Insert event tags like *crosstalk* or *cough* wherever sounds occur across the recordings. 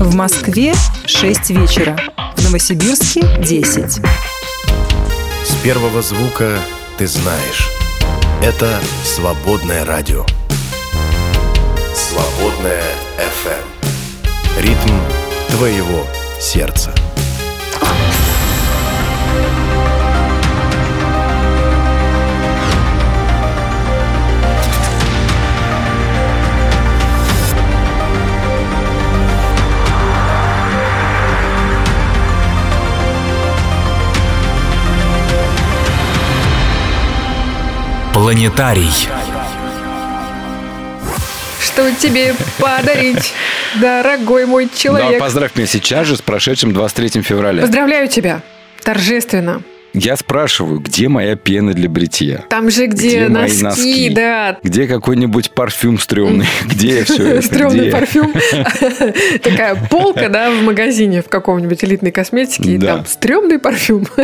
В Москве 6 вечера. В Новосибирске 10. С первого звука ты знаешь. Это «Свободное радио». «Свободное FM. Ритм твоего сердца. Планетарий. Что тебе подарить, дорогой мой Да, человек? поздравь меня сейчас же с прошедшим 23 февраля. Поздравляю тебя. Торжественно. Я спрашиваю, где моя пена для бритья? Там же где, Где носки, носки? да. Где какой-нибудь парфюм стрёмный? Где все это? Стрёмный парфюм. *laughs* Такая полка, да, в магазине в каком-нибудь элитной косметике. И там стрёмный парфюм. *laughs*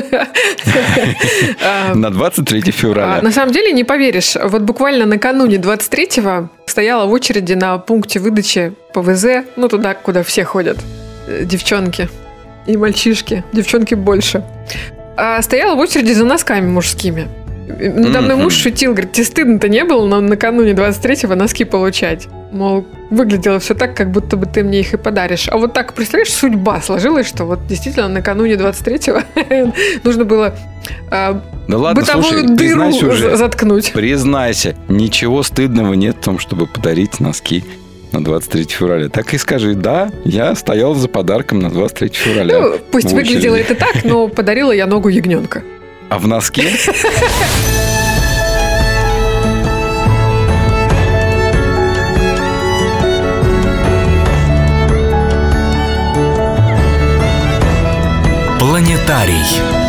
А, На 23 а, февраля. На самом деле, не поверишь, вот буквально накануне 23-го стояла в очереди на пункте выдачи ПВЗ, ну туда, куда все ходят, э, девчонки и мальчишки, девчонки больше. А стояла в очереди за носками мужскими. Надо мной муж шутил, говорит, тебе стыдно-то не было на, накануне 23-го носки получать? Мол, выглядело все так, как будто бы ты мне их и подаришь. А вот так, представляешь, судьба сложилась, что вот действительно накануне 23-го *laughs* нужно было а, Да ладно, бытовую слушай, дыру уже. за- заткнуть. Признайся, ничего стыдного нет в том, чтобы подарить носки на 23 февраля. Так и скажи, да, я стоял за подарком на 23 февраля. Ну, пусть выглядело это так, но *laughs* подарила я ногу ягненка. А в носке? Планетарий.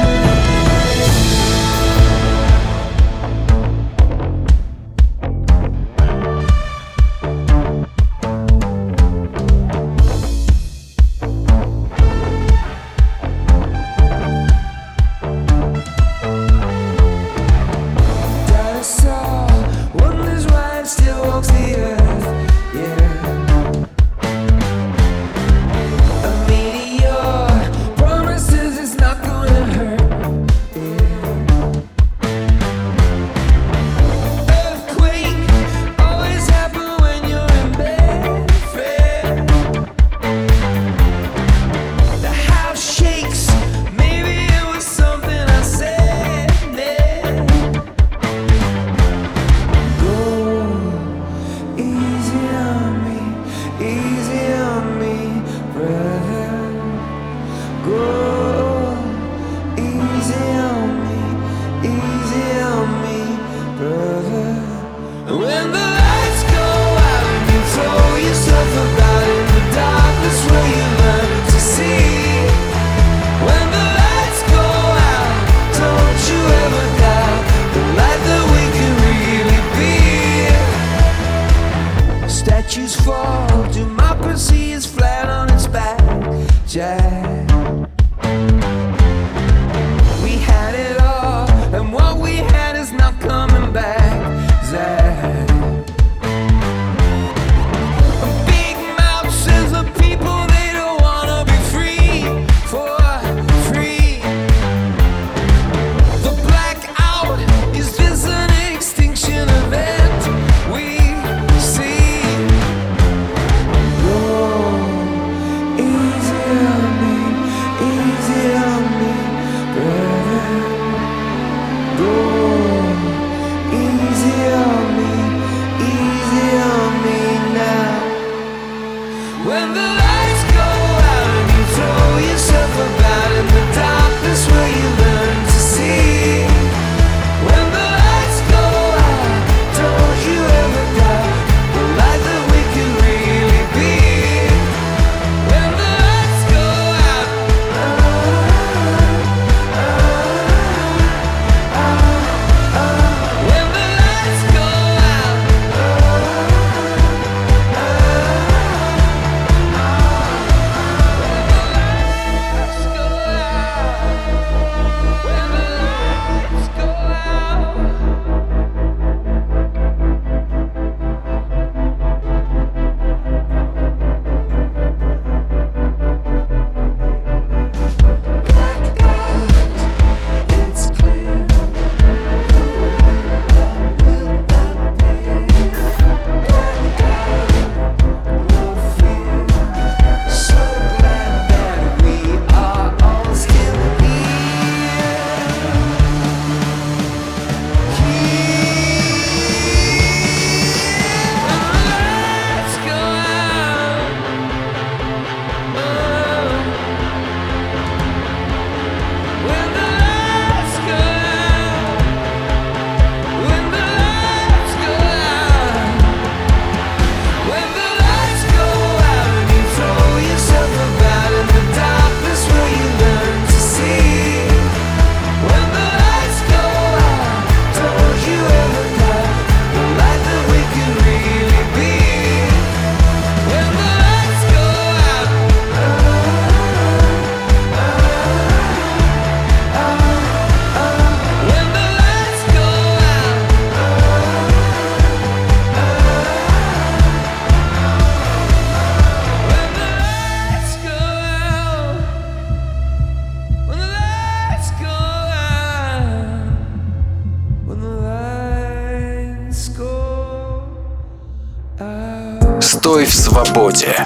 Свободе.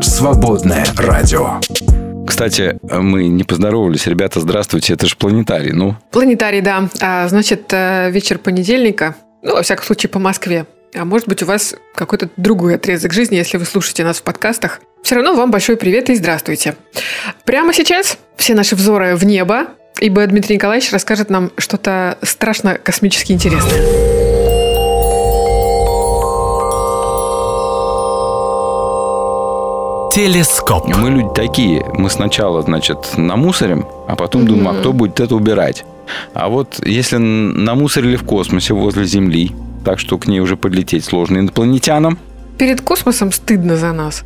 Свободное радио. Кстати, мы не поздоровались. Ребята, здравствуйте. Это же планетарий. Ну, Планетарий, да. А, значит, э, вечер понедельника, ну, во всяком случае, по Москве. А может быть, у вас какой-то другой отрезок жизни, если вы слушаете нас в подкастах. Все равно вам большой привет и здравствуйте. Прямо сейчас все наши взоры в небо, ибо Дмитрий Николаевич расскажет нам что-то страшно космически интересное. Телескоп. мы люди такие. Мы сначала, значит, намусорим, а потом думаем, а кто будет это убирать? А вот если намусорили в космосе возле Земли, так что к ней уже подлететь сложно инопланетянам, Перед космосом стыдно за нас.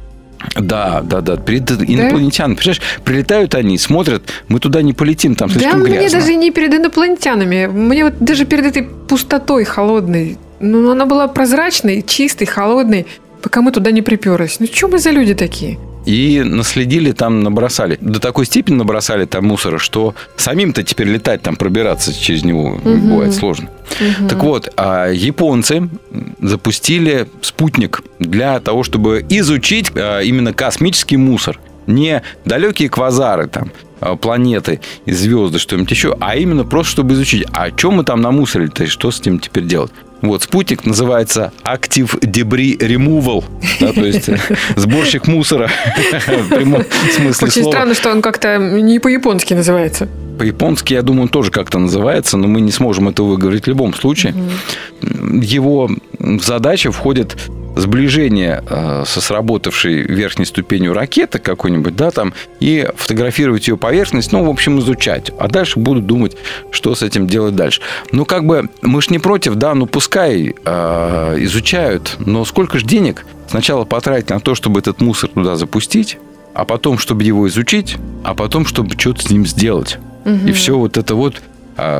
Да, да, да. Перед инопланетянами. Представляешь, прилетают они, смотрят, мы туда не полетим, там да, слишком мне грязно. даже не перед инопланетянами. Мне вот даже перед этой пустотой холодной. Ну, она была прозрачной, чистой, холодной, пока мы туда не приперлись. Ну, что мы за люди такие? И наследили там, набросали. До такой степени набросали там мусора, что самим-то теперь летать там, пробираться через него бывает сложно. Так вот, а японцы запустили спутник для того, чтобы изучить а, именно космический мусор. Не далекие квазары там, планеты и звезды, что-нибудь еще, а именно просто чтобы изучить, а что мы там намусорили-то и что с этим теперь делать. Вот, спутник называется Active Debris Removal, да, то есть э, *laughs* сборщик мусора *laughs* в прямом смысле Очень слова. странно, что он как-то не по-японски называется. По-японски, я думаю, он тоже как-то называется, но мы не сможем это выговорить в любом случае. Его задача входит сближение э, со сработавшей верхней ступенью ракеты какой-нибудь, да, там, и фотографировать ее поверхность, ну, в общем, изучать. А дальше будут думать, что с этим делать дальше. Ну, как бы, мы ж не против, да, ну, пускай э, изучают, но сколько же денег сначала потратить на то, чтобы этот мусор туда запустить, а потом, чтобы его изучить, а потом, чтобы что-то с ним сделать. И все вот это вот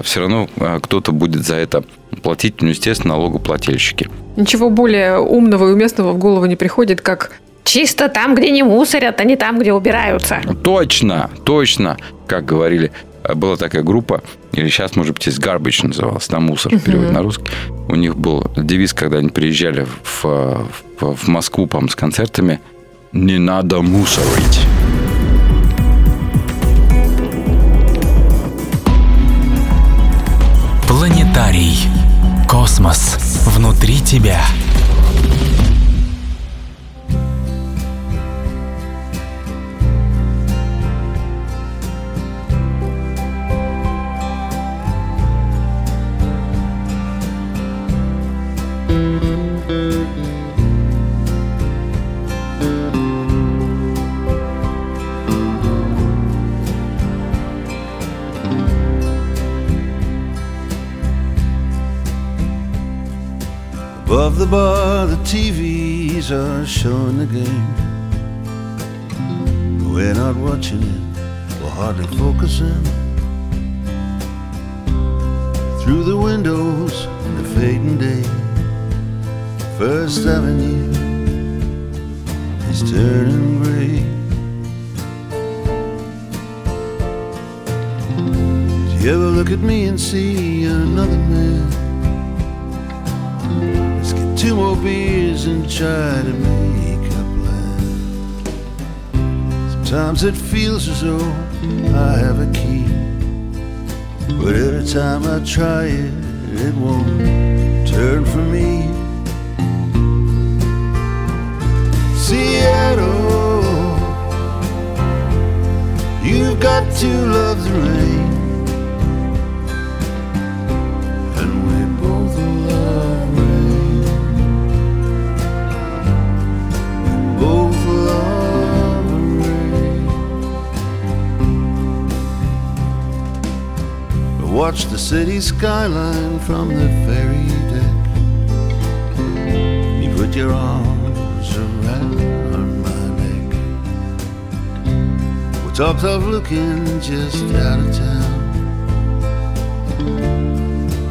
все равно а, кто-то будет за это платить, ну, естественно, налогоплательщики. Ничего более умного и уместного в голову не приходит, как «Чисто там, где не мусорят, а не там, где убираются». Точно, точно, как говорили, а, была такая группа, или сейчас, может быть, есть Garbage называлась, на мусор в переводе на русский. У них был девиз, когда они приезжали в, в, в Москву, по с концертами, «Не надо мусорить». Планетарий. Космос внутри тебя. Above the bar, the TVs are showing the game. We're not watching it, we're hardly focusing. Through the windows in the fading day, First Avenue is turning gray. Do you ever look at me and see another man? Two more beers and try to make a plan. Sometimes it feels as though I have a key, but every time I try it, it won't turn for me. Seattle, you've got to love the rain. Watch the city skyline from the ferry deck. You put your arms around my neck. We talked of looking just out of town.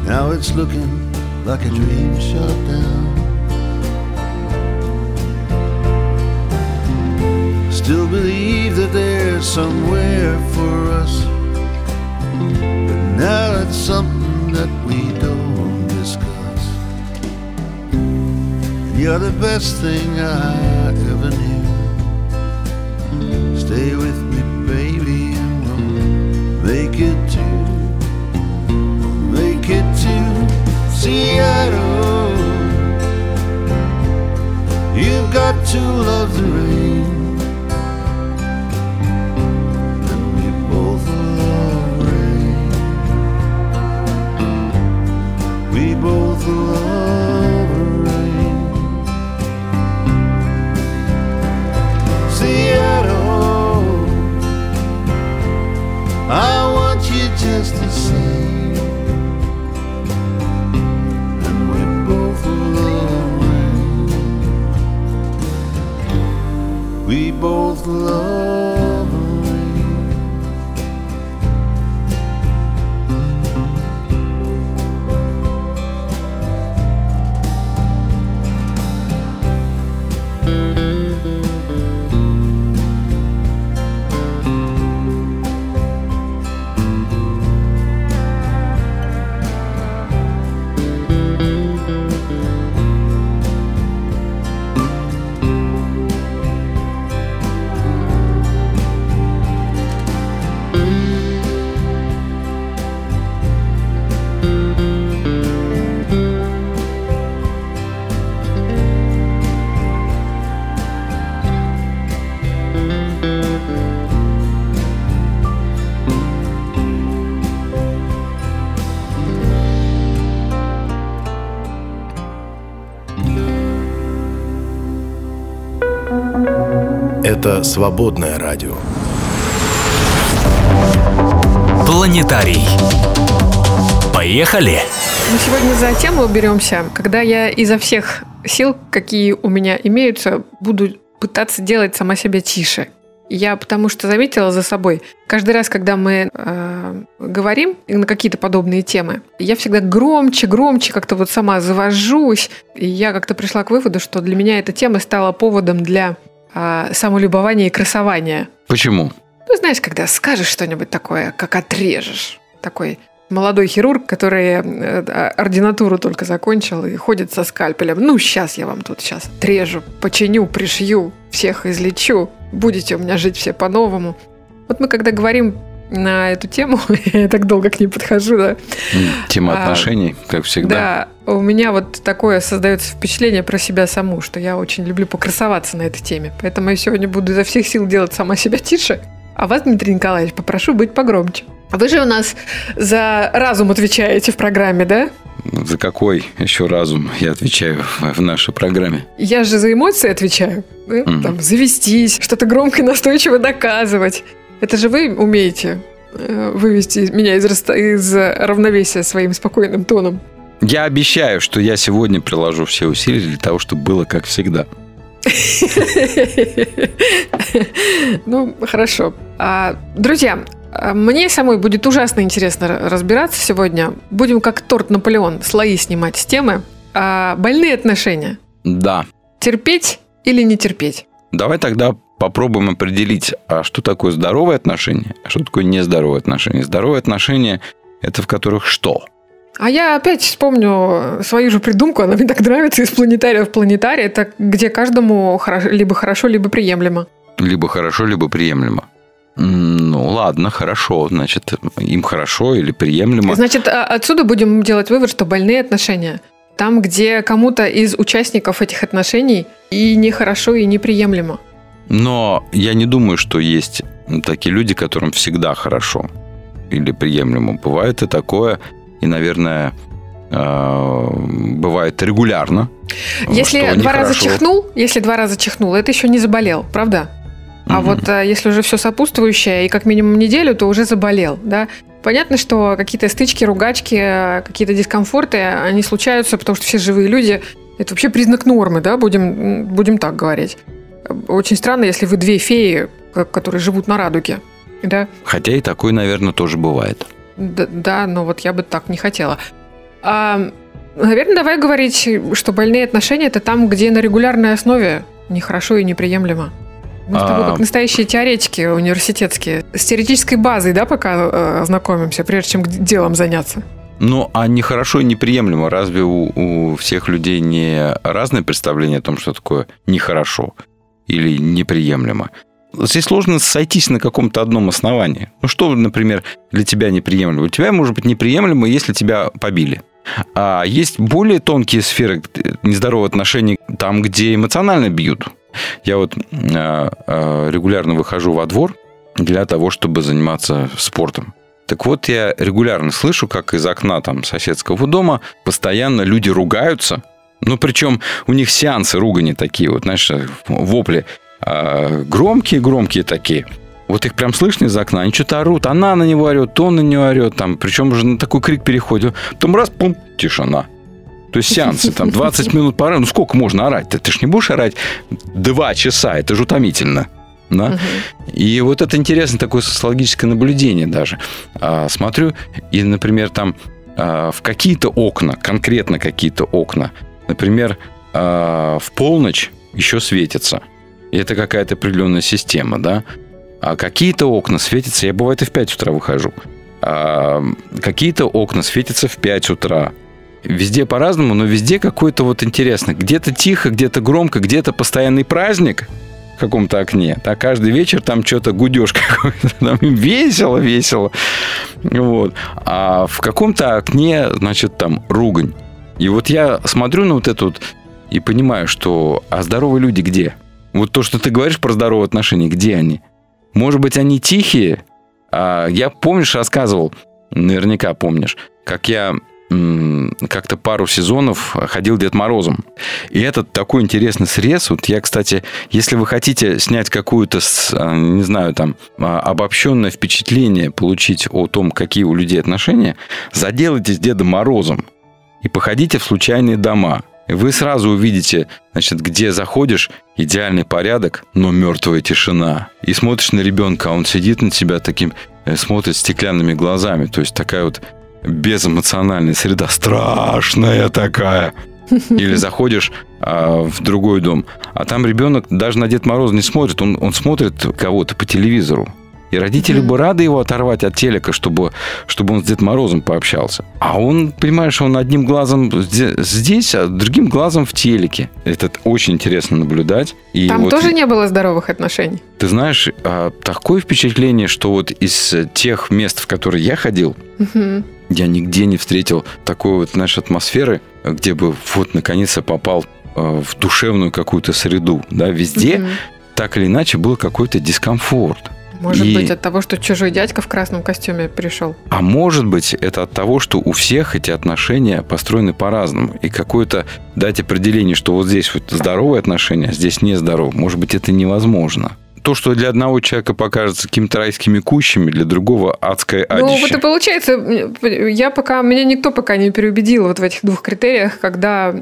Now it's looking like a dream shut down. Still believe that there's somewhere for us. But now it's something that we don't discuss. And You're the best thing I ever knew. Stay with me, baby, and we'll make it to, make it to Seattle. You've got to love the rain. Love Это свободное радио. Планетарий. Поехали! Мы сегодня за тему беремся, когда я изо всех сил, какие у меня имеются, буду пытаться делать сама себя тише. Я потому что заметила за собой, каждый раз, когда мы э, говорим на какие-то подобные темы, я всегда громче, громче как-то вот сама завожусь. И я как-то пришла к выводу, что для меня эта тема стала поводом для э, самолюбования и красования. Почему? Ну, знаешь, когда скажешь что-нибудь такое, как отрежешь. Такой молодой хирург, который э, ординатуру только закончил и ходит со скальпелем. Ну, сейчас я вам тут сейчас отрежу, починю, пришью, всех излечу. Будете у меня жить все по-новому. Вот мы когда говорим на эту тему, *laughs* я так долго к ней подхожу, да. Тема А, отношений, как всегда. Да, у меня вот такое создается впечатление про себя саму, что я очень люблю покрасоваться на этой теме. Поэтому я сегодня буду изо всех сил делать сама себя тише. А вас, Дмитрий Николаевич, попрошу быть погромче. Вы же у нас за разум отвечаете в программе, да? За какой еще разум я отвечаю в нашей программе? Я же за эмоции отвечаю. да? Мгм. Там, завестись, что-то громко и настойчиво доказывать. Это же вы умеете э, вывести меня из, из равновесия своим спокойным тоном. Я обещаю, что я сегодня приложу все усилия для того, чтобы было как всегда. *laughs* Ну, хорошо. А, Друзья, а, мне самой будет ужасно интересно разбираться сегодня. Будем как торт Наполеон, слои снимать с темы. А, Больные отношения. Да. Терпеть или не терпеть? Давай тогда попробуем определить, а что такое здоровое отношение, а что такое нездоровое отношение. Здоровое отношение – это в которых что? А я опять вспомню свою же придумку, она мне так нравится, из планетария в планетарий. Это где каждому хоро- либо хорошо, либо приемлемо. Либо хорошо, либо приемлемо. Ну, ладно, хорошо. Значит, им хорошо или приемлемо. Значит, а- отсюда будем делать вывод, что больные отношения там, где кому-то из участников этих отношений и нехорошо, и неприемлемо. Но я не думаю, что есть такие люди, которым всегда хорошо или приемлемо. Бывает и такое, и, наверное, э, бывает регулярно. Если два раза чихнул, если два раза чихнул, это еще не заболел, правда? А Мгм. вот а, если уже все сопутствующее и как минимум неделю, то уже заболел, да? Понятно, что какие-то стычки, ругачки, э, какие-то дискомфорты, они случаются, потому что все живые люди. Это вообще признак нормы, да, будем, будем так говорить. Очень странно, если вы две феи, ко- которые живут на радуге, да? Хотя и такое, наверное, тоже бывает. Д- Да, но вот я бы так не хотела. А, наверное, давай говорить, что больные отношения это там, где на регулярной основе нехорошо и неприемлемо. Мы с тобой А. как настоящие теоретики университетские. С теоретической базой, да, пока э, знакомимся, прежде чем делом заняться. Ну, а нехорошо и неприемлемо. Разве у, у всех людей не разное представление о том, что такое нехорошо или неприемлемо? Здесь сложно сойтись на каком-то одном основании. Ну, что, например, для тебя неприемлемо? У тебя может быть неприемлемо, если тебя побили. А есть более тонкие сферы нездоровых отношений, там, где эмоционально бьют. Я вот э, э, регулярно выхожу во двор для того, чтобы заниматься спортом. Так вот, я регулярно слышу, как из окна там соседского дома постоянно люди ругаются. Ну, причем у них сеансы ругани такие, вот, знаешь, вопли громкие-громкие такие. Вот их прям слышно из окна, они что-то орут, она на него орет, он на нее орет, там, причем уже на такой крик переходит. Потом раз, пум, тишина. То есть сеансы, там, *laughs* 20 минут пора, ну сколько можно орать-то? Ты ж не будешь орать два часа, это же утомительно. Да? Угу. И вот это интересно такое социологическое наблюдение даже. А, смотрю, и, например, там а, в какие-то окна, конкретно какие-то окна, например, а, в полночь еще светится. Это какая-то определенная система, да. А какие-то окна светятся, я бывает и в 5 утра выхожу. А какие-то окна светятся в 5 утра. Везде по-разному, но везде какой-то вот интересно. Где-то тихо, где-то громко, где-то постоянный праздник в каком-то окне. А каждый вечер там что-то гудешь *laughs* какой-то. Там весело, весело. Вот. А в каком-то окне, значит, там ругань. И вот я смотрю на вот это вот и понимаю, что а здоровые люди где? Вот то, что ты говоришь про здоровые отношения, где они? Может быть, они тихие? А я, помнишь, рассказывал, наверняка помнишь, как я как-то пару сезонов ходил Дед Морозом. И этот такой интересный срез. Вот я, кстати, если вы хотите снять какую-то, а, не знаю, там, а, обобщенное впечатление, получить о том, какие у людей отношения, заделайтесь Дедом Морозом и походите в случайные дома – вы сразу увидите, значит, где заходишь, идеальный порядок, но мертвая тишина. И смотришь на ребенка, а он сидит на тебя таким, э, смотрит стеклянными глазами. То есть такая вот безэмоциональная среда, страшная такая. Или заходишь а, в другой дом, а там ребенок даже на Дед Мороз не смотрит, он, он смотрит кого-то по телевизору. И родители mm-hmm. бы рады его оторвать от телека, чтобы, чтобы он с Дед Морозом пообщался. А он, понимаешь, он одним глазом здесь, а другим глазом в телеке. Это очень интересно наблюдать. И Там вот, тоже не было здоровых отношений. Ты знаешь, а, такое впечатление, что вот из тех мест, в которые я ходил, mm-hmm. я нигде не встретил такой вот, знаешь, атмосферы, где бы вот наконец-то попал а, в душевную какую-то среду. Да, везде mm-hmm. так или иначе был какой-то дискомфорт. Может и... быть, от того, что чужой дядька в красном костюме пришел. А может быть, это от того, что у всех эти отношения построены по-разному. И какое-то дать определение, что вот здесь вот здоровые отношения, а здесь нездоровые. Может быть, это невозможно то, что для одного человека покажется какими-то райскими кущами, для другого адское адище. Ну, вот и получается, я пока, меня никто пока не переубедил вот в этих двух критериях, когда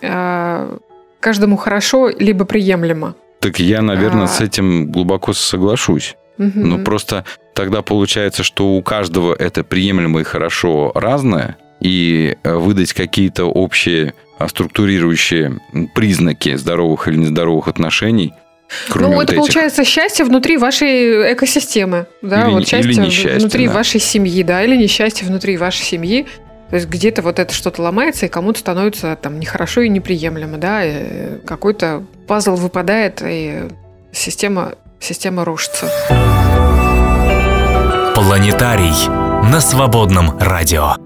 э, каждому хорошо, либо приемлемо. Так я, наверное, а... с этим глубоко соглашусь. Угу. Но просто тогда получается, что у каждого это приемлемо и хорошо разное, и э, выдать какие-то общие а, структурирующие признаки здоровых или нездоровых отношений Кроме ну, вот это этих. получается счастье внутри вашей экосистемы, да, или, вот счастье или несчастье, внутри да. вашей семьи, да, или несчастье внутри вашей семьи. То есть где-то вот это что-то ломается, и кому-то становится там нехорошо и неприемлемо, да, и какой-то пазл выпадает, и система, система рушится. Планетарий на свободном радио.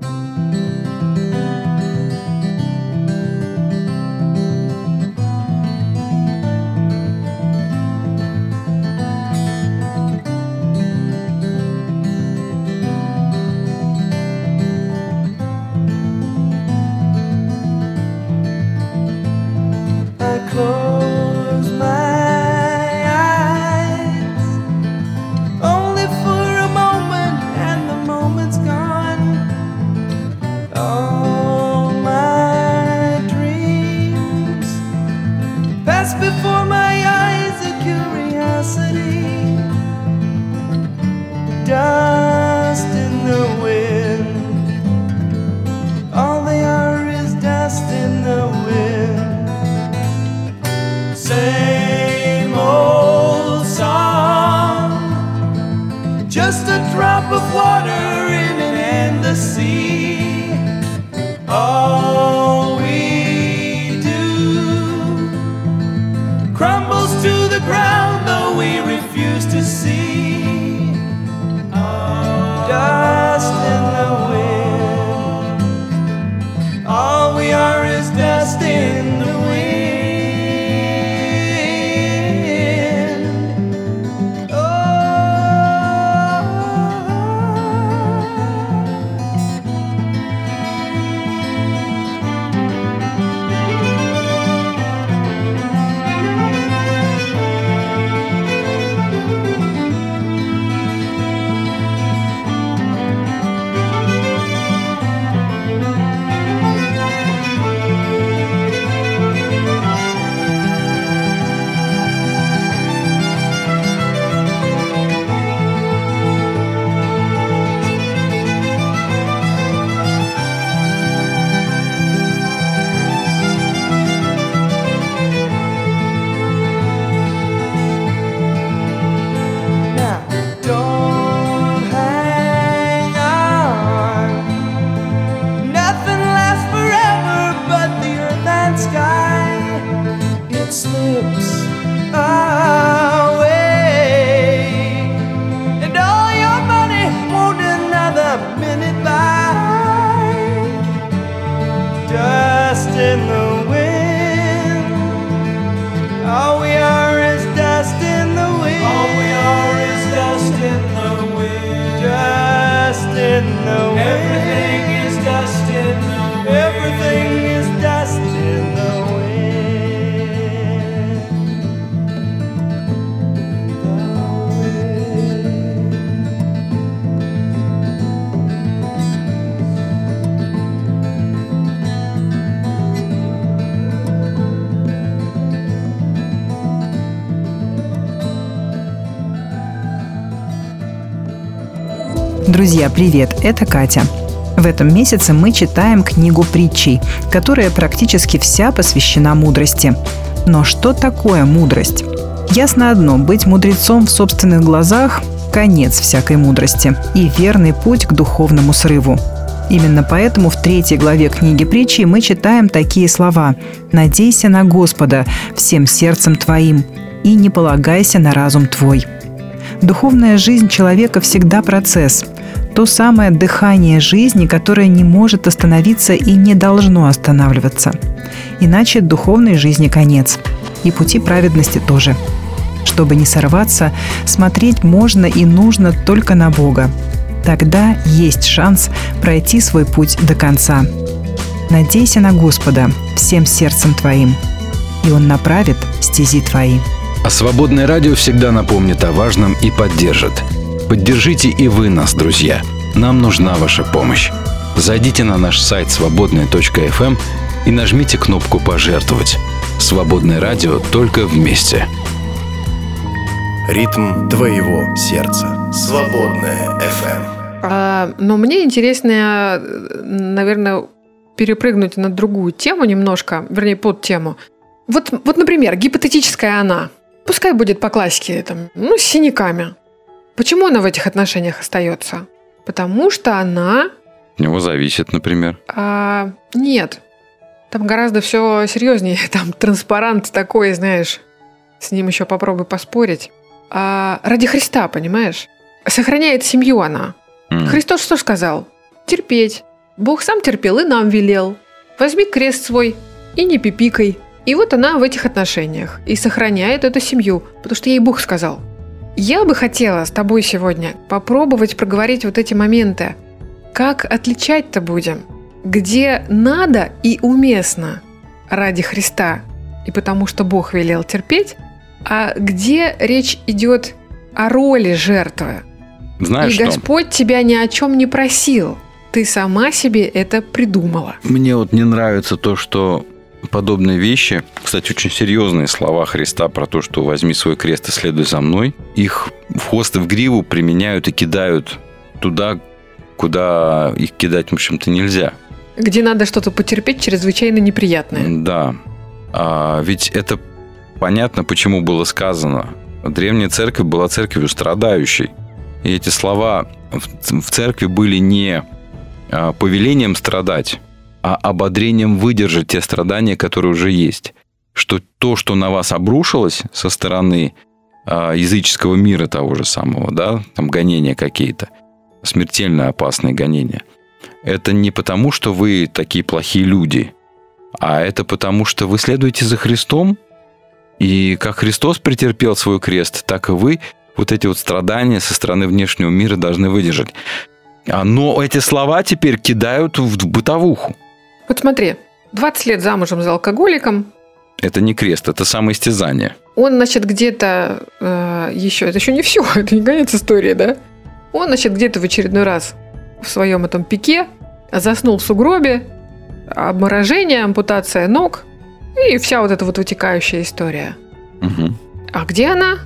Привет, это Катя. В этом месяце мы читаем книгу притчей, которая практически вся посвящена мудрости. Но что такое мудрость? Ясно одно, быть мудрецом в собственных глазах – конец всякой мудрости и верный путь к духовному срыву. Именно поэтому в третьей главе книги притчи мы читаем такие слова «Надейся на Господа всем сердцем твоим и не полагайся на разум твой». Духовная жизнь человека всегда процесс. То самое дыхание жизни, которое не может остановиться и не должно останавливаться. Иначе духовной жизни конец. И пути праведности тоже. Чтобы не сорваться, смотреть можно и нужно только на Бога. Тогда есть шанс пройти свой путь до конца. Надейся на Господа всем сердцем твоим, и Он направит стези твои. А свободное радио всегда напомнит о важном и поддержит. Поддержите и вы нас, друзья. Нам нужна ваша помощь. Зайдите на наш сайт свободная.фм и нажмите кнопку «Пожертвовать». Свободное радио только вместе. Ритм твоего сердца. Свободная FM. А, но мне интересно, наверное, перепрыгнуть на другую тему немножко, вернее, под тему. Вот, вот, например, гипотетическая она. Пускай будет по классике, там, ну, с синяками. Почему она в этих отношениях остается? Потому что она... От него зависит, например. а, нет. Там гораздо все серьезнее. *laughs* Там транспарант такой, знаешь. С ним еще попробуй поспорить. А, ради Христа, понимаешь? Сохраняет семью она. М. Христос что сказал? Терпеть. Бог сам терпел и нам велел. Возьми крест свой и не пипикай. И вот она в этих отношениях и сохраняет эту семью, потому что ей Бог сказал. Я бы хотела с тобой сегодня попробовать проговорить вот эти моменты. Как отличать-то будем? Где надо и уместно ради Христа и потому что Бог велел терпеть, а где речь идет о роли жертвы, Знаешь и что? Господь тебя ни о чем не просил. Ты сама себе это придумала. Мне вот не нравится то, что подобные вещи, кстати, очень серьезные слова Христа про то, что возьми свой крест и следуй за мной, их в хвост и в гриву применяют и кидают туда, куда их кидать, в общем-то, нельзя. Где надо что-то потерпеть чрезвычайно неприятное. Да. А ведь это понятно, почему было сказано. Древняя церковь была церковью страдающей. И эти слова в церкви были не а, повелением страдать, а ободрением выдержать те страдания, которые уже есть. Что то, что на вас обрушилось со стороны а, языческого мира того же самого, да, там гонения какие-то, смертельно опасные гонения, это не потому, что вы такие плохие люди, а это потому, что вы следуете за Христом, и как Христос претерпел свой крест, так и вы вот эти вот страдания со стороны внешнего мира должны выдержать. А, Но эти слова теперь кидают в бытовуху. Вот смотри, 20 лет замужем за алкоголиком, Это не крест, это самоистязание. он, значит, где-то э, еще, это еще не все, *laughs* это не конец истории, да? Он, значит, где-то в очередной раз в своем этом пике заснул в сугробе, обморожение, ампутация ног и вся вот эта вот вытекающая история. Мгм. А где она?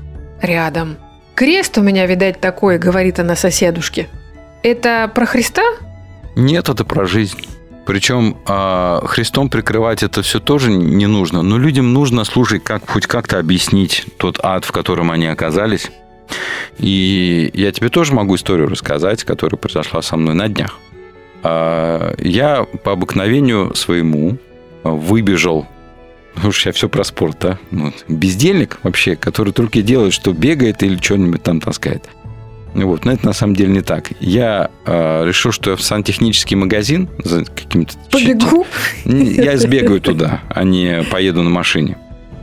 Рядом. Крест у меня, видать, такой, говорит она соседушке. Это про Христа? Нет, это про жизнь. Причем а, Христом прикрывать это все тоже не нужно. Но людям нужно, слушай, как, хоть как-то объяснить тот ад, в котором они оказались. И я тебе тоже могу историю рассказать, которая произошла со мной на днях. А, Я по обыкновению своему выбежал ну уж я все про спорт, да? Вот. Бездельник вообще, который только делает, что бегает или что-нибудь там таскает. Вот, но это на самом деле не так. Я э, решил, что я в сантехнический магазин за каким-то... Побегу. Я сбегаю туда, а не поеду на машине.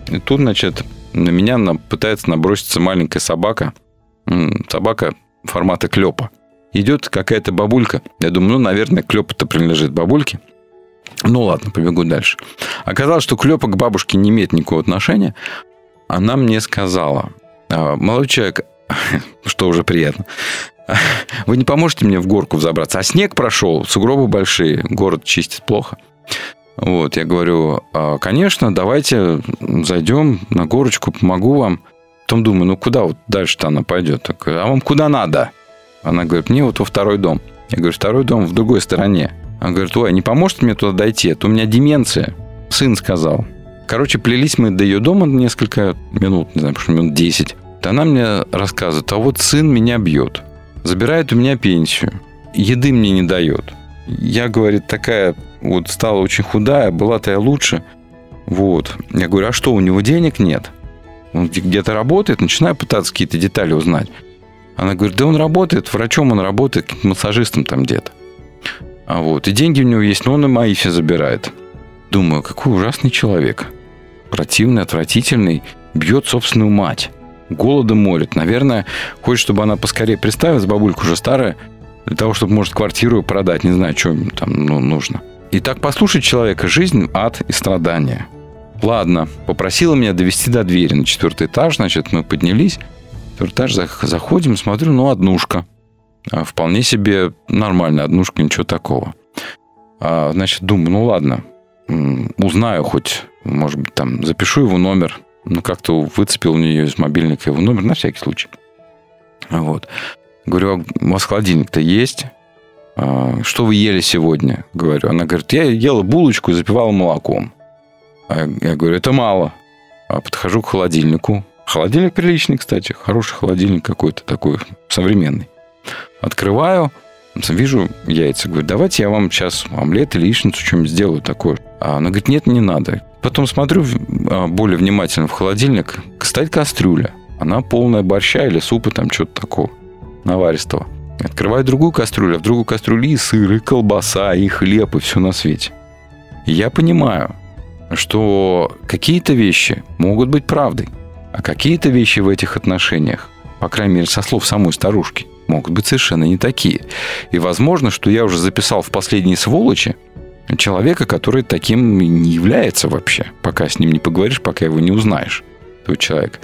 И тут, значит, на меня пытается наброситься маленькая собака. Собака формата клепа. Идет какая-то бабулька. Я думаю, ну, наверное, клеп-то принадлежит бабульке. Ну ладно, побегу дальше. Оказалось, что клепа к бабушке не имеет никакого отношения. Она мне сказала, «А, молодой человек, *laughs* что уже приятно, вы не поможете мне в горку взобраться? А снег прошел, сугробы большие, город чистит плохо. Вот, я говорю, «А, конечно, давайте зайдем на горочку, помогу вам. Потом думаю, ну куда вот дальше-то она пойдет? Так, а вам куда надо? Она говорит, мне вот во второй дом. Я говорю, второй дом в другой стороне. Она говорит, ой, не поможет мне туда дойти? Это у меня деменция. Сын сказал. Короче, плелись мы до ее дома несколько минут, не знаю, может, минут 10. Она мне рассказывает, а вот сын меня бьет. Забирает у меня пенсию. Еды мне не дает. Я, говорит, такая вот стала очень худая, была-то я лучше. Вот. Я говорю, а что, у него денег нет? Он где- где-то работает, начинаю пытаться какие-то детали узнать. Она говорит, да он работает, врачом он работает, массажистом там где-то. А вот, и деньги у него есть, но он и мои все забирает. Думаю, какой ужасный человек. Противный, отвратительный, бьет собственную мать. Голодом молит. Наверное, хочет, чтобы она поскорее представилась, бабулька уже старая, для того, чтобы, может, квартиру продать. Не знаю, что там ну, нужно. И так послушать человека, жизнь, ад и страдания. Ладно, попросила меня довести до двери на четвертый этаж, значит, мы поднялись. Четвертый этаж зах- заходим, смотрю, ну, однушка. А, Вполне себе нормальная однушка, ничего такого. А, значит, думаю, ну ладно, узнаю хоть, может быть, там, запишу его номер. Ну, как-то выцепил у нее из мобильника его номер, на всякий случай. Вот. Говорю, а у вас холодильник-то есть? А, Что вы ели сегодня? Говорю. Она говорит, я ела булочку и запивала молоком. А я говорю, это мало. А подхожу к холодильнику. Холодильник приличный, кстати. Хороший холодильник какой-то такой, современный. Открываю, вижу яйца. Говорю, давайте я вам сейчас омлет или яичницу что-нибудь сделаю такое. Она говорит, нет, не надо. Потом смотрю а, более внимательно в холодильник. Стоит кастрюля. Она полная борща или супа, там что-то такого наваристого. Открываю другую кастрюлю, а в другую кастрюлю и сыр, и колбаса, и хлеб, и все на свете. И я понимаю, что какие-то вещи могут быть правдой, а какие-то вещи в этих отношениях, по крайней мере, со слов самой старушки, могут быть совершенно не такие. И возможно, что я уже записал в последние сволочи человека, который таким не является вообще, пока с ним не поговоришь, пока его не узнаешь, этого человека.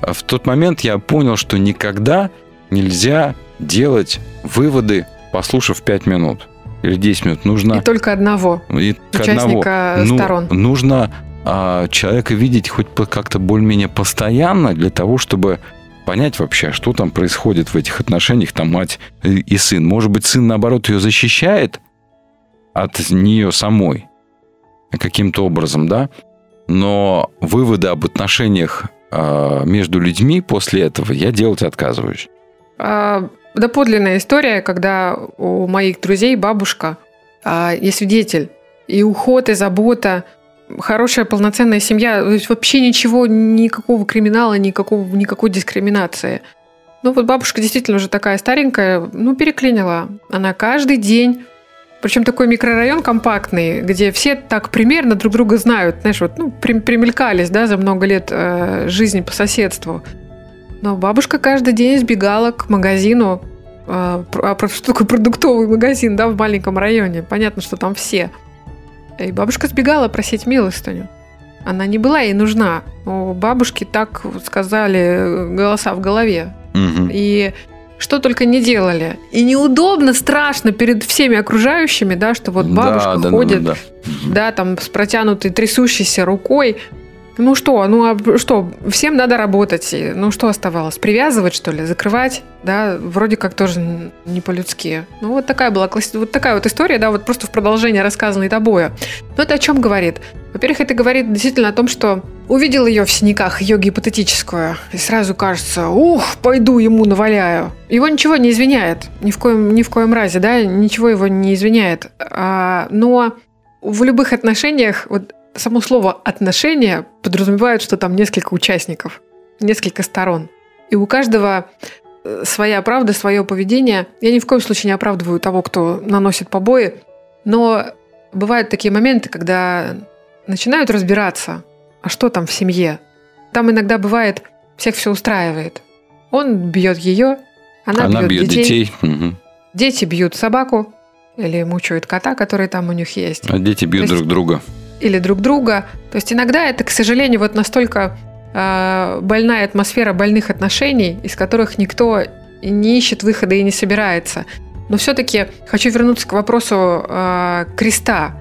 А в тот момент я понял, что никогда нельзя делать выводы, послушав 5 минут или 10 минут. Нужно И только одного. и к Участника одного. Ну, сторон. нужно а, человека видеть хоть как-то более-менее постоянно для того, чтобы понять вообще, что там происходит в этих отношениях, там мать и сын. Может быть, сын, наоборот, ее защищает от нее самой каким-то образом, да? Но выводы об отношениях а, между людьми после этого я делать отказываюсь. А, доподлинная история, когда у моих друзей бабушка а, есть свидетель. и уход, и забота, хорошая полноценная семья, то есть вообще ничего, никакого криминала, никакого, никакой дискриминации. Ну вот бабушка действительно уже такая старенькая, ну переклинила. Она каждый день причем такой микрорайон компактный, где все так примерно друг друга знают, знаешь, вот, ну, при- примелькались, да, за много лет э, жизни по соседству. Но бабушка каждый день сбегала к магазину, э, про- а что такое продуктовый магазин, да, в маленьком районе. Понятно, что там все. И бабушка сбегала просить милостыню. Она не была ей нужна. У бабушки так сказали э, голоса в голове. Мгм. И что только не делали. И неудобно, страшно перед всеми окружающими, да, что вот бабушка Да, да, да, ходит, да, да, да. там с протянутой трясущейся рукой. Ну что, ну а что, всем надо работать. Ну что оставалось? Привязывать, что ли? Закрывать? Да, вроде как тоже не по-людски. Ну вот такая была класс... вот такая вот история, да, вот просто в продолжение рассказанной тобою. Но это о чем говорит? Во-первых, это говорит действительно о том, что увидел ее в синяках, ее гипотетическую, и сразу кажется, ух, пойду ему наваляю. Его ничего не извиняет, ни в коем, ни в коем разе, да, ничего его не извиняет. А, но в любых отношениях, вот само слово «отношения» подразумевает, что там несколько участников, несколько сторон. И у каждого э, своя правда, свое поведение. Я ни в коем случае не оправдываю того, кто наносит побои, но бывают такие моменты, когда начинают разбираться, а что там в семье. Там иногда бывает, всех все устраивает. Он бьет ее, она, Она бьет, бьет детей, детей, дети бьют собаку или мучают кота, который там у них есть а дети бьют То есть- друг друга. Или друг друга. То есть иногда это, к сожалению, вот настолько э, больная атмосфера больных отношений, из которых никто не ищет выхода и не собирается. Но все-таки хочу вернуться к вопросу э, креста.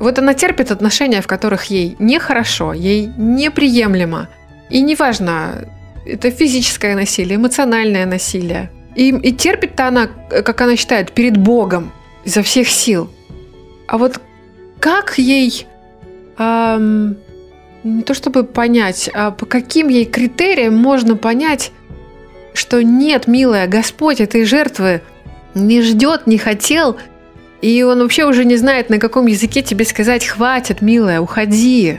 Вот она терпит отношения, в которых ей нехорошо, ей неприемлемо. И неважно, это физическое насилие, эмоциональное насилие. И, и терпит-то она, как она считает, перед Богом изо всех сил. А вот как ей ам, не то чтобы понять, а по каким ей критериям можно понять, что нет, милая, Господь этой жертвы не ждет, не хотел, и он вообще уже не знает, на каком языке тебе сказать «хватит, милая, уходи».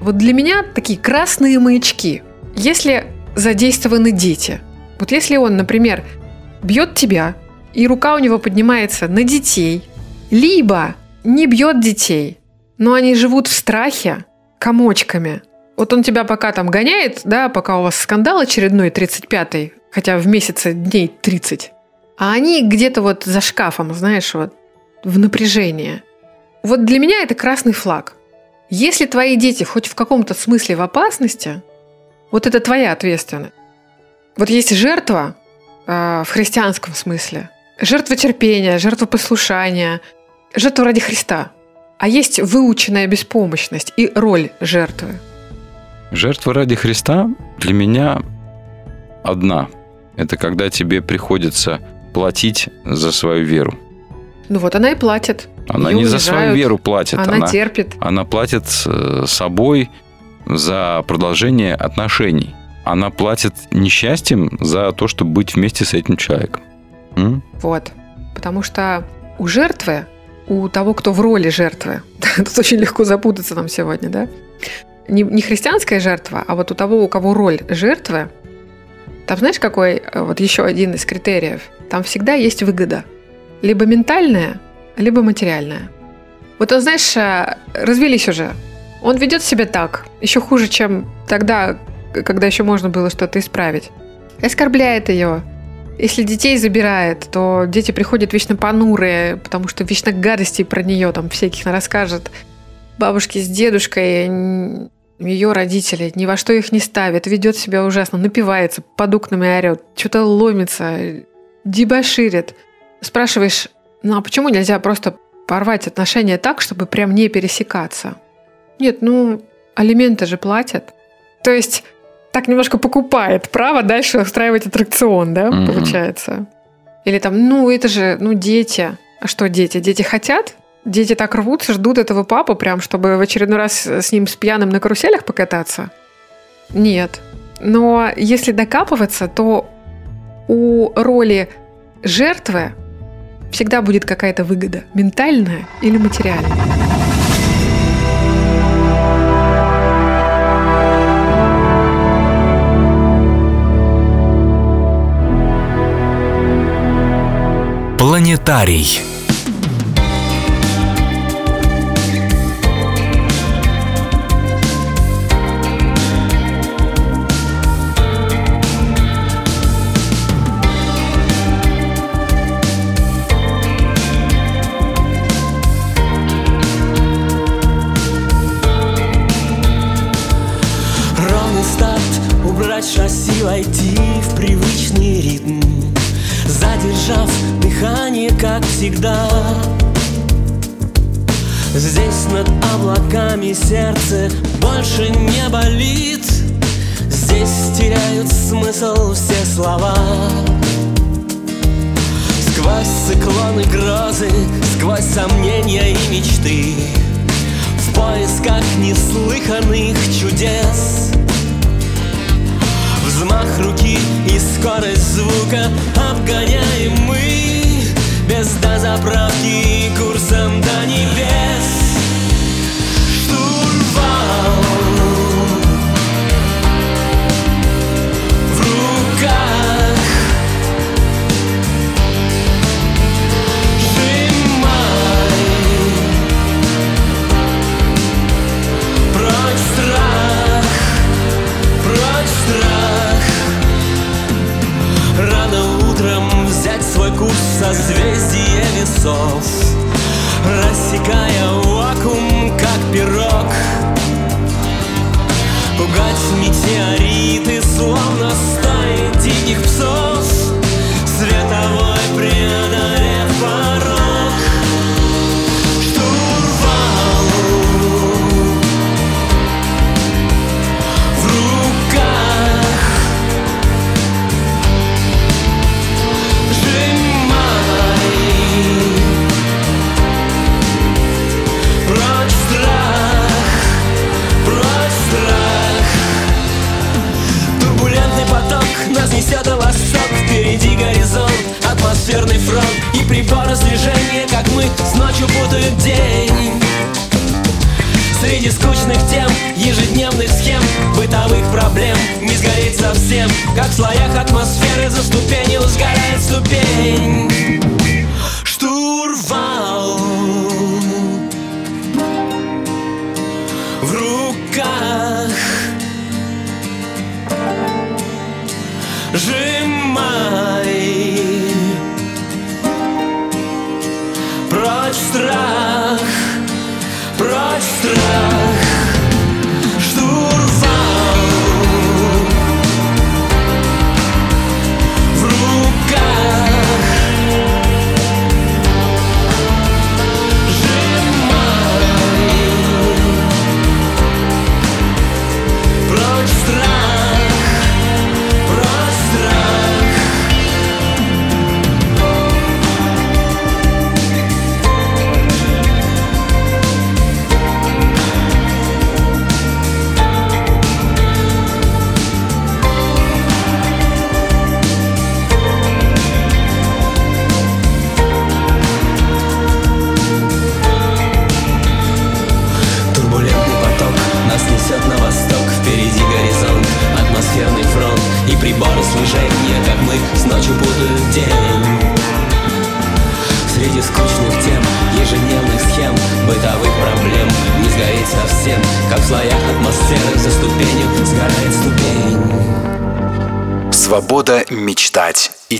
Вот для меня такие красные маячки. Если задействованы дети, вот если он, например, бьет тебя, и рука у него поднимается на детей, либо не бьет детей, но они живут в страхе комочками. Вот он тебя пока там гоняет, да, пока у вас скандал очередной 35-й, хотя в месяце дней 30, а они где-то вот за шкафом, знаешь, вот в напряжении. Вот для меня это красный флаг. Если твои дети хоть в каком-то смысле в опасности, вот это твоя ответственность. Вот есть жертва э, в христианском смысле, жертва терпения, жертва послушания, жертва ради Христа. А есть выученная беспомощность и роль жертвы. Жертва ради Христа для меня одна. Это когда тебе приходится платить за свою веру. Ну вот она и платит. Она Её не за свою унижают, веру платит, она, она, терпит. она платит э, собой за продолжение отношений. Она платит несчастьем за то, чтобы быть вместе с этим человеком. М? Вот. Потому что у жертвы, у того, кто в роли жертвы, *laughs* тут очень легко запутаться нам сегодня, да? Не, не христианская жертва, а вот у того, у кого роль жертвы, там знаешь, какой э, вот еще один из критериев? Там всегда есть выгода. Либо ментальная, либо материальная. Вот он, знаешь, э, развелись уже. Он ведет себя так, еще хуже, чем тогда, когда еще можно было что-то исправить. Оскорбляет ее, если детей забирает, то дети приходят вечно понурые, потому что вечно гадостей про нее там всяких расскажет. Бабушки с дедушкой, ее родители ни во что их не ставят, ведет себя ужасно, напивается, под окнами орет, что-то ломится, дебоширит. Спрашиваешь, ну а почему нельзя просто порвать отношения так, чтобы прям не пересекаться? Нет, ну, алименты же платят. То есть так немножко покупает право дальше устраивать аттракцион, да, Мгм. получается. Или там, ну, это же, ну, дети. А что дети? Дети хотят? Дети так рвутся, ждут этого папу прям, чтобы в очередной раз с ним с пьяным на каруселях покататься? Нет. Но если докапываться, то у роли жертвы всегда будет какая-то выгода, ментальная или материальная. Планетарий. Убрать шасси, войти в привычный ритм Задержав дыхание, как всегда. Здесь над облаками сердце больше не болит. Здесь теряют смысл все слова. Сквозь циклоны грозы, сквозь сомнения и мечты. В поисках неслыханных чудес. Взмах руки и скорость звука Обгоняем Без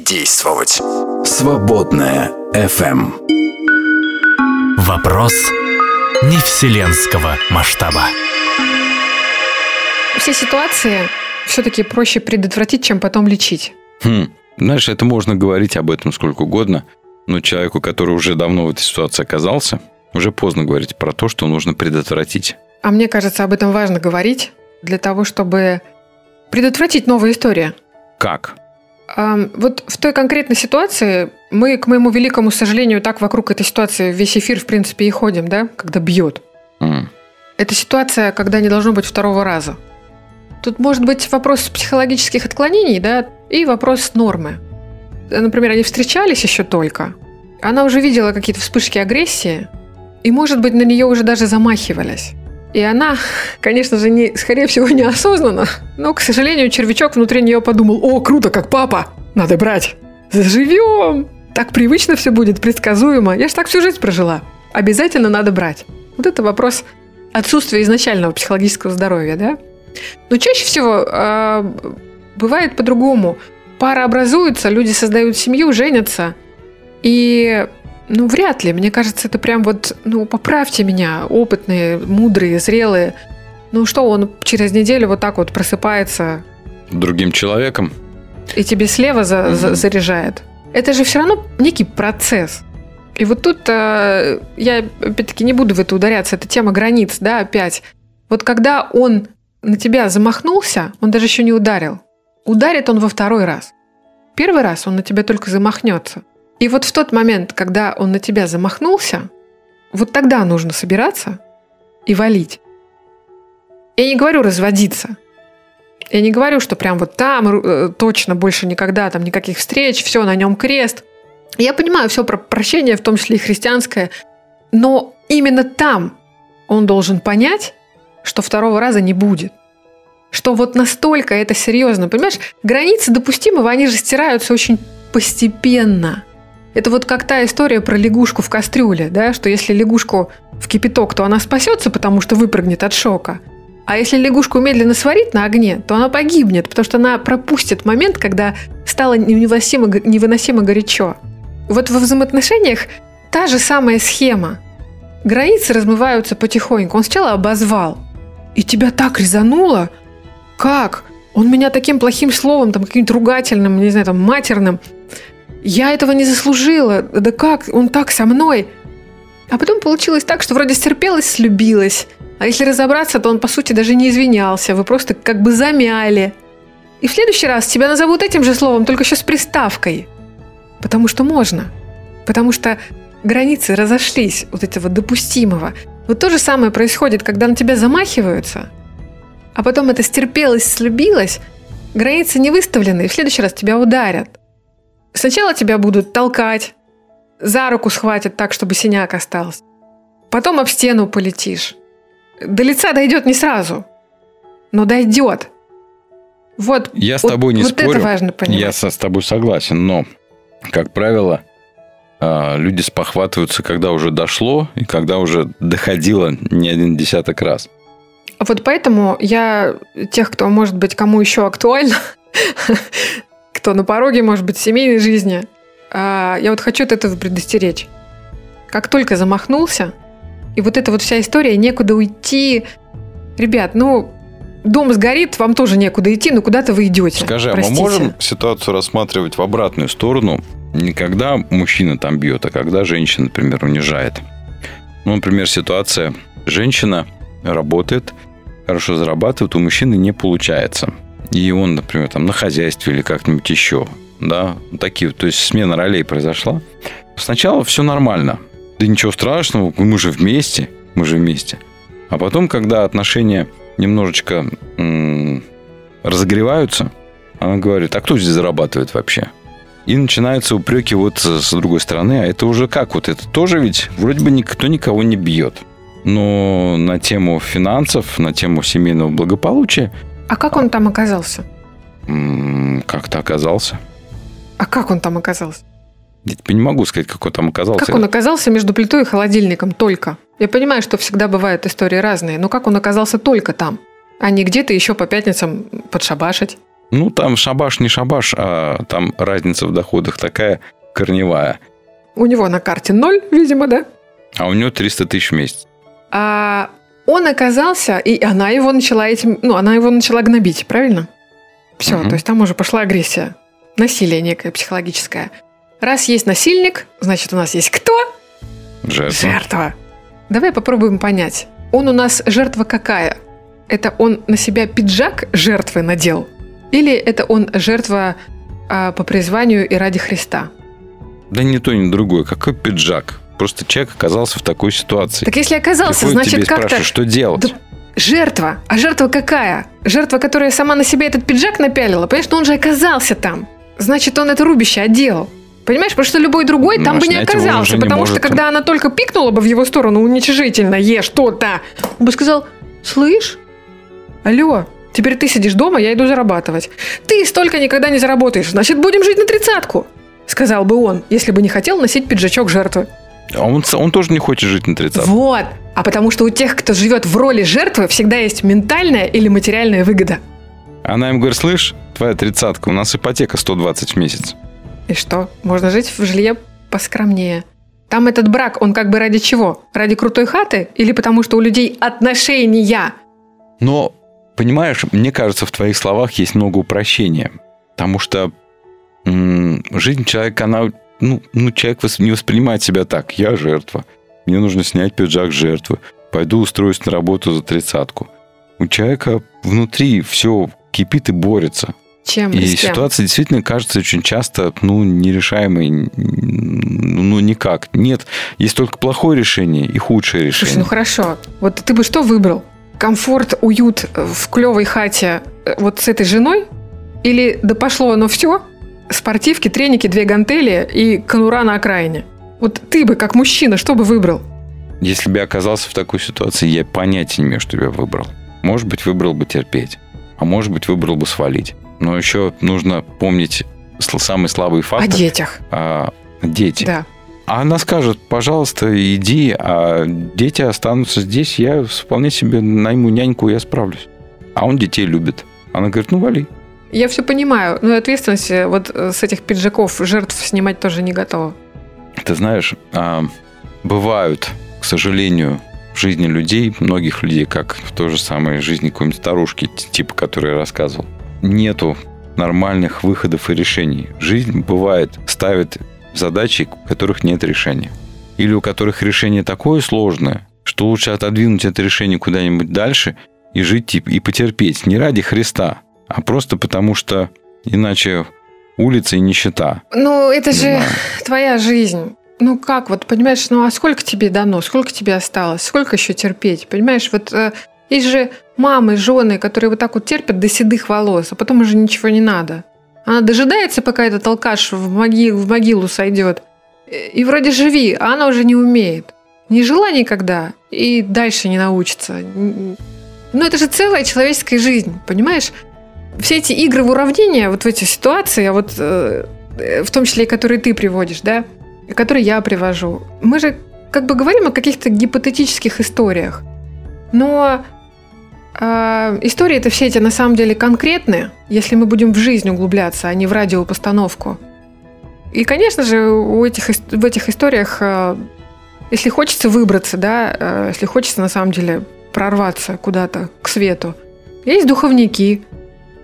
действовать. Свободная FM. Вопрос не вселенского масштаба. Все ситуации все-таки проще предотвратить, чем потом лечить. Хм, знаешь, это можно говорить об этом сколько угодно, но человеку, который уже давно в этой ситуации оказался, уже поздно говорить про то, что нужно предотвратить. А мне кажется, об этом важно говорить для того, чтобы предотвратить новые истории. Как? Вот в той конкретной ситуации мы, к моему великому сожалению, так вокруг этой ситуации весь эфир, в принципе, и ходим, да, когда бьет. М, Это ситуация, когда не должно быть второго раза. Тут может быть вопрос психологических отклонений, да, и вопрос нормы. Например, они встречались еще только. Она уже видела какие-то вспышки агрессии, и, может быть, на нее уже даже замахивались. И она, конечно же, не, скорее всего, неосознанно, но, к сожалению, червячок внутри нее подумал, о, круто, как папа, надо брать, заживем, так привычно все будет, предсказуемо. Я ж так всю жизнь прожила. Обязательно надо брать. Вот это вопрос отсутствия изначального психологического здоровья, да? Но чаще всего э, бывает по-другому. Пара образуется, люди создают семью, женятся. И, ну, вряд ли. Мне кажется, это прям вот, ну, поправьте меня, опытные, мудрые, зрелые. Ну что, он через неделю вот так вот просыпается Другим человеком. и тебе слева за- за- заряжает. Это же все равно некий процесс. И вот тут э, я, опять-таки, не буду в это ударяться, это тема границ, да, опять. Вот когда он на тебя замахнулся, он даже еще не ударил. Ударит он во второй раз. Первый раз он на тебя только замахнется. И вот в тот момент, когда он на тебя замахнулся, вот тогда нужно собираться и валить. Я не говорю разводиться. Я не говорю, что прям вот там э, точно больше никогда там никаких встреч, все на нем крест. Я понимаю все про прощение, в том числе и христианское, но именно там он должен понять, что второго раза не будет. Что вот настолько это серьезно. Понимаешь, границы допустимого, они же стираются очень постепенно. Это вот как та история про лягушку в кастрюле, да, что если лягушку в кипяток, то она спасется, потому что выпрыгнет от шока. А если лягушку медленно сварить на огне, то она погибнет, потому что она пропустит момент, когда стало невыносимо, невыносимо горячо. Вот во взаимоотношениях та же самая схема. Границы размываются потихоньку. Он сначала обозвал. И тебя так резануло. Как? Он меня таким плохим словом, там, каким-то ругательным, не знаю, там, матерным. Я этого не заслужила. Да как? Он так со мной. А потом получилось так, что вроде стерпелась, слюбилась. А если разобраться, то он, по сути, даже не извинялся. Вы просто как бы замяли. И в следующий раз тебя назовут этим же словом, только еще с приставкой. Потому что можно. Потому что границы разошлись вот этого допустимого. Вот то же самое происходит, когда на тебя замахиваются, а потом это стерпелось, слюбилось, границы не выставлены, и в следующий раз тебя ударят. Сначала тебя будут толкать, за руку схватят так, чтобы синяк остался. Потом об стену полетишь. До лица дойдет не сразу, но дойдет. Вот, Я с вот- тобой не вот спорю. это важно понимать. Я со- с тобой согласен, но, как правило, а, люди спохватываются, когда уже дошло и когда уже доходило не один десяток раз. Вот поэтому я тех, кто, может быть, кому еще актуально, *laughs* кто на пороге, может быть, семейной жизни, а, я вот хочу от этого предостеречь. Как только замахнулся, и вот эта вот вся история, некуда уйти. Ребят, ну, дом сгорит, вам тоже некуда идти, ну куда-то вы идете. Скажи, а Простите. мы можем ситуацию рассматривать в обратную сторону? Не когда мужчина там бьет, а когда женщина, например, унижает. Ну, например, ситуация. Женщина работает, хорошо зарабатывает, у мужчины не получается. И он, например, там на хозяйстве или как-нибудь еще. Да, такие, то есть смена ролей произошла. Сначала все нормально. Да ничего страшного, мы же вместе, мы же вместе. А потом, когда отношения немножечко м, разогреваются, она говорит, а кто здесь зарабатывает вообще? И начинаются упреки вот с другой стороны, а это уже как? Вот это тоже ведь вроде бы никто никого не бьет. Но на тему финансов, на тему семейного благополучия А как он там оказался? как-то оказался. А как он там оказался? Я не могу сказать, как он там оказался. Как он оказался между плитой и холодильником только? Я понимаю, что всегда бывают истории разные, но как он оказался только там? А не где-то еще по пятницам подшабашить? Ну, там шабаш не шабаш, а там разница в доходах такая корневая. У него на карте ноль, видимо, да? А у него 300 тысяч в месяц. А он оказался, и она его начала этим, ну, она его начала гнобить, правильно? Все, Мгм. то есть там уже пошла агрессия, насилие некое психологическое. Раз есть насильник, значит, у нас есть кто? Жертва. Жертва. Давай попробуем понять. Он у нас жертва какая? Это он на себя пиджак жертвы надел? Или это он жертва а, по призванию и ради Христа? Да ни то, ни другое. Какой пиджак? Просто человек оказался в такой ситуации. Так если оказался, Приходит тебе значит и как-то... что делать? Да Жертва. А жертва какая? Жертва, которая сама на себе этот пиджак напялила. Понимаешь, но он же оказался там. Значит, он это рубище одел. Понимаешь, потому что любой другой Ну, там бы не оказался. не потому может. что когда она только пикнула бы в его сторону уничижительно, ешь что-то, он бы сказал, слышь, алло, теперь ты сидишь дома, я иду зарабатывать. Ты столько никогда не заработаешь, значит, будем жить на тридцатку. Сказал бы он, если бы не хотел носить пиджачок жертвы. А он, он тоже не хочет жить на 30 Вот. А потому что у тех, кто живет в роли жертвы, всегда есть ментальная или материальная выгода. Она им говорит, слышь, твоя тридцатка, у нас ипотека 120 в месяц. И что? Можно жить в жилье поскромнее. Там этот брак, он как бы ради чего? Ради крутой хаты? Или потому что у людей отношения? Но, понимаешь, мне кажется, в твоих словах есть много упрощения. Потому что м, жизнь человека, она... Ну, ну, человек не воспринимает себя так. Я жертва. Мне нужно снять пиджак жертвы. Пойду устроюсь на работу за тридцатку. У человека внутри все кипит и борется. Чем? И кем? ситуация действительно кажется очень часто, ну, нерешаемой, ну, никак. Нет, есть только плохое решение и худшее Слушай, решение. ну хорошо. Вот ты бы что выбрал? Комфорт, уют в клевой хате э, вот с этой женой? Или да пошло оно все? Спортивки, треники, две гантели и конура на окраине. Вот ты бы, как мужчина, что бы выбрал? Если бы я оказался в такой ситуации, я понятия не имею, что я выбрал. Может быть, выбрал бы терпеть, а может быть, выбрал бы свалить. Но еще нужно помнить самый слабый О фактор. детях. а, дети. Да. А она скажет, пожалуйста, иди, а дети останутся здесь, я вполне себе найму няньку, я справлюсь. А он детей любит. Она говорит, ну вали. Я все понимаю, но ответственность вот э, с этих пиджаков жертв снимать тоже не готова. Ты знаешь, а, бывают, к сожалению, в жизни людей, многих людей, как в той же самой жизни какой-нибудь старушки, типа, который я рассказывал, нету нормальных выходов и решений. Жизнь бывает ставит задачи, у которых нет решения. Или у которых решение такое сложное, что лучше отодвинуть это решение куда-нибудь дальше и жить и потерпеть. Не ради Христа, а просто потому что иначе улица и нищета. Ну, это Не же знаю. *laughs* твоя жизнь. Ну как, вот понимаешь, ну а сколько тебе дано, сколько тебе осталось, сколько еще терпеть, понимаешь, вот э, есть же мамы, жены, которые вот так вот терпят до седых волос, а потом уже ничего не надо. Она дожидается, пока этот алкаш в могилу, в могилу сойдет, и вроде живи, а она уже не умеет. Не жила никогда и дальше не научится. Н- Ну это же целая человеческая жизнь, понимаешь? Все эти игры в уравнение, вот в эти ситуации, а вот э, э, в том числе и которые ты приводишь, да, и которые я привожу. Мы же как бы говорим о каких-то гипотетических историях. Но э, истории это все эти на самом деле конкретные, если мы будем в жизнь углубляться, а не в радиопостановку. И, конечно же, у этих, в этих историях, э, если хочется выбраться, да, э, если хочется на самом деле прорваться куда-то к свету, есть духовники,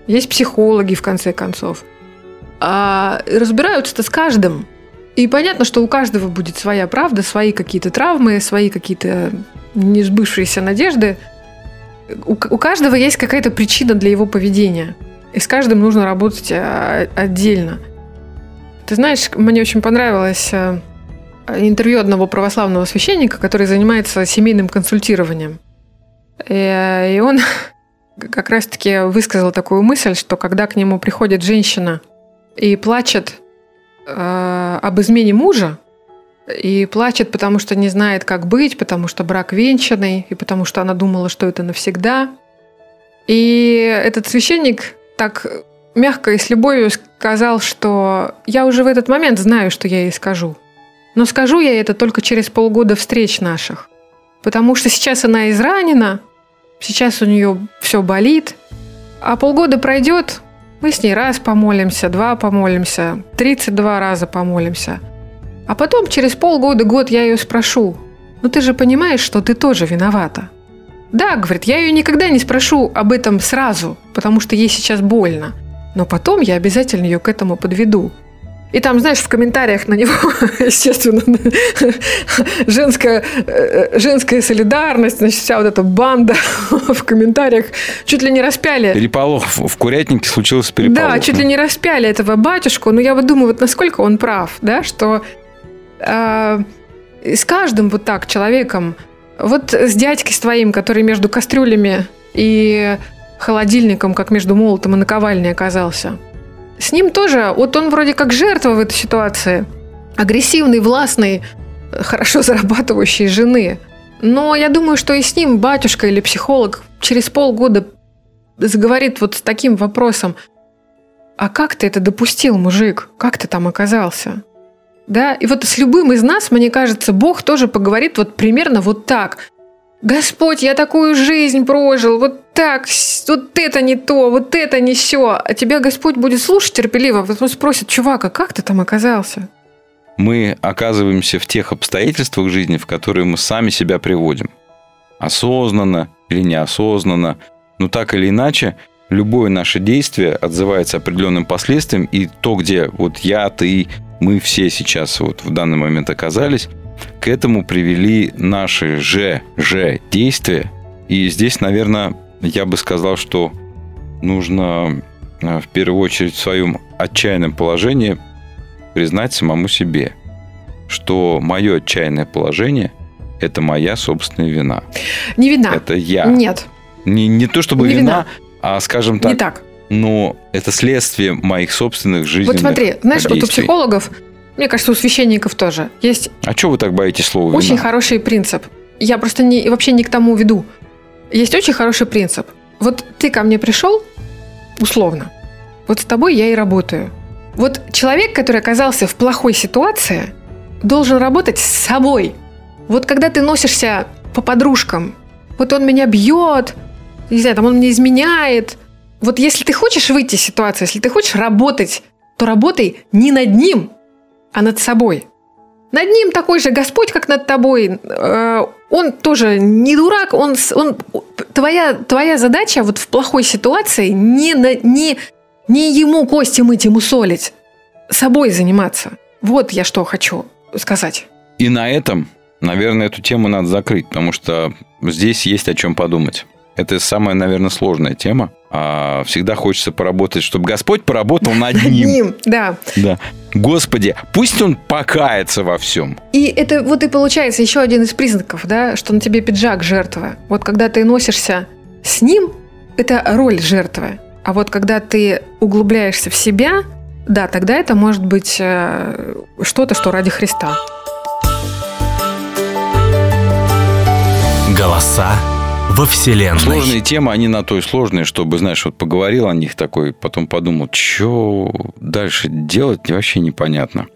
есть психологи, в конце концов. А разбираются-то с каждым. И понятно, что у каждого будет своя правда, свои какие-то травмы, свои какие-то несбывшиеся надежды. У, у каждого есть какая-то причина для его поведения. И с каждым нужно работать а, отдельно. Ты знаешь, мне очень понравилось э, интервью одного православного священника, который занимается семейным консультированием. И, и он *laughs* как раз-таки высказал такую мысль, что когда к нему приходит женщина и плачет э, об измене мужа, и плачет, потому что не знает, как быть, потому что брак венчанный, и потому что она думала, что это навсегда. И этот священник так мягко и с любовью сказал, что я уже в этот момент знаю, что я ей скажу. Но скажу я это только через полгода встреч наших. Потому что сейчас она изранена, сейчас у нее все болит, а полгода пройдет, мы с ней раз помолимся, два помолимся, 32 раза помолимся. А потом через полгода, год я ее спрошу, ну ты же понимаешь, что ты тоже виновата. Да, говорит, я ее никогда не спрошу об этом сразу, потому что ей сейчас больно. Но потом я обязательно ее к этому подведу. И там, знаешь, в комментариях на него, *laughs* естественно, *laughs* женская, э, женская солидарность, значит, вся вот эта банда *laughs* в комментариях чуть ли не распяли. Переполох в в курятнике случился переполох. Да, чуть ли не распяли этого батюшку. Но я вот думаю, вот насколько он прав, да, что э, с каждым вот так человеком, вот с дядькой с твоим, который между кастрюлями и холодильником, как между молотом и наковальней оказался. С ним тоже, вот он вроде как жертва в этой ситуации. Агрессивный, властный, хорошо зарабатывающий жены. Но я думаю, что и с ним батюшка или психолог через полгода заговорит вот с таким вопросом. а как ты это допустил, мужик? Как ты там оказался? Да, и вот с любым из нас, мне кажется, Бог тоже поговорит вот примерно вот так. Господь, я такую жизнь прожил, вот так, вот это не то, вот это не все. А тебя Господь будет слушать терпеливо, потом спросит, чувак, а как ты там оказался? Мы оказываемся в тех обстоятельствах жизни, в которые мы сами себя приводим. Осознанно или неосознанно. Но так или иначе, любое наше действие отзывается определенным последствием. И то, где вот я, ты, мы все сейчас вот в данный момент оказались, к этому привели наши же, же действия. И здесь, наверное, я бы сказал, что нужно э, в первую очередь в своем отчаянном положении признать самому себе, что мое отчаянное положение – это моя собственная вина. Не вина. Это я. Нет, Не, не то чтобы Не вина, вина. а, скажем так, не так. но это следствие моих собственных жизненных Вот смотри, знаешь, вот у действий. психологов, мне кажется, у священников тоже есть А что вы так боитесь слова вина? очень хороший принцип. Я просто не, вообще не к тому веду. Есть очень хороший принцип. Вот ты ко мне пришел, условно, вот с тобой я и работаю. Вот человек, который оказался в плохой ситуации, должен работать с собой. Вот когда ты носишься по подружкам, вот он меня бьет, не знаю, там он мне изменяет. Вот если ты хочешь выйти из ситуации, если ты хочешь работать, то работай не над ним, а над собой. Над ним такой же Господь, как над тобой. Э, Он тоже не дурак, он, он твоя, твоя задача вот в плохой ситуации не, на- не, не ему кости мыть, ему солить, собой заниматься. Вот я что хочу сказать. И на этом, наверное, эту тему надо закрыть, потому что здесь есть о чем подумать. Это самая, наверное, сложная тема. А всегда хочется поработать, чтобы Господь поработал над ним. Ним, да. Да. Господи, пусть он покается во всем. И это вот и получается еще один из признаков, да, что на тебе пиджак жертвы. Вот когда ты носишься с ним, это роль жертвы. А вот когда ты углубляешься в себя, да, тогда это может быть э, что-то, что ради Христа. Голоса во Вселенной. Сложные темы, они на то и сложные, чтобы, знаешь, вот поговорил о них такой, потом подумал, что дальше делать, вообще непонятно.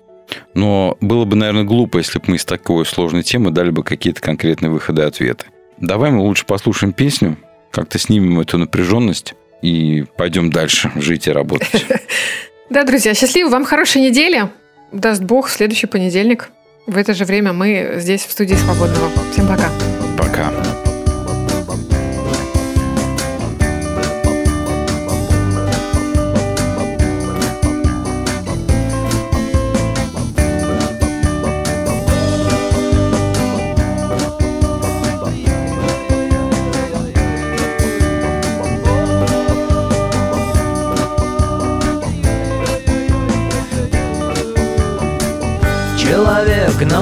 Но было бы, наверное, глупо, если бы мы из такой сложной темы дали бы какие-то конкретные выходы и ответы. Давай мы лучше послушаем песню, как-то снимем эту напряженность и пойдем дальше жить и работать. *laughs* Да, друзья, счастливо, вам хорошей недели. Даст Бог, следующий понедельник. В это же время мы здесь, в студии Свободного. Всем пока. Пока.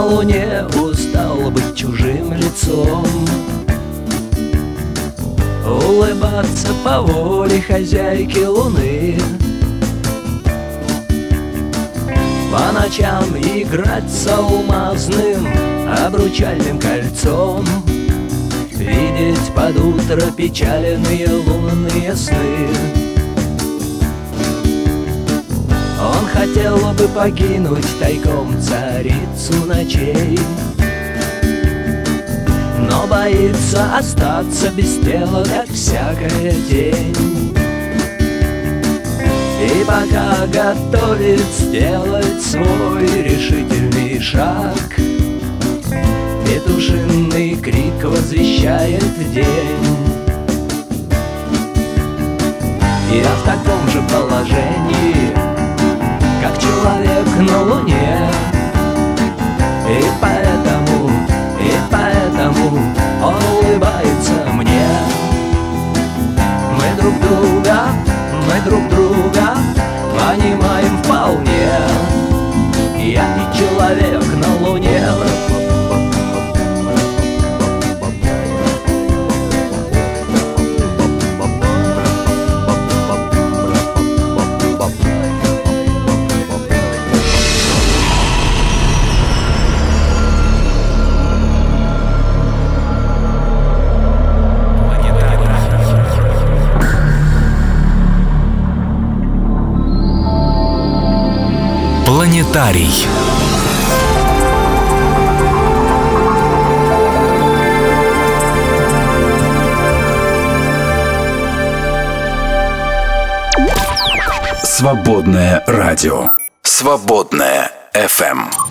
Луне устал быть чужим лицом. Улыбаться по воле хозяйки луны. По ночам играть с алмазным обручальным кольцом. Видеть под утро печальные лунные сны Он хотел бы покинуть тайком царицу ночей. Но боится остаться без тела, как всякая тень И пока готовит сделать свой решительный шаг Петушиный крик возвещает день. Я в таком же положении как человек на луне. И поэтому, и поэтому он улыбается мне. Мы друг друга, мы друг друга понимаем вполне. Я и человек на луне Сценарий. Свободное радио. Свободное FM.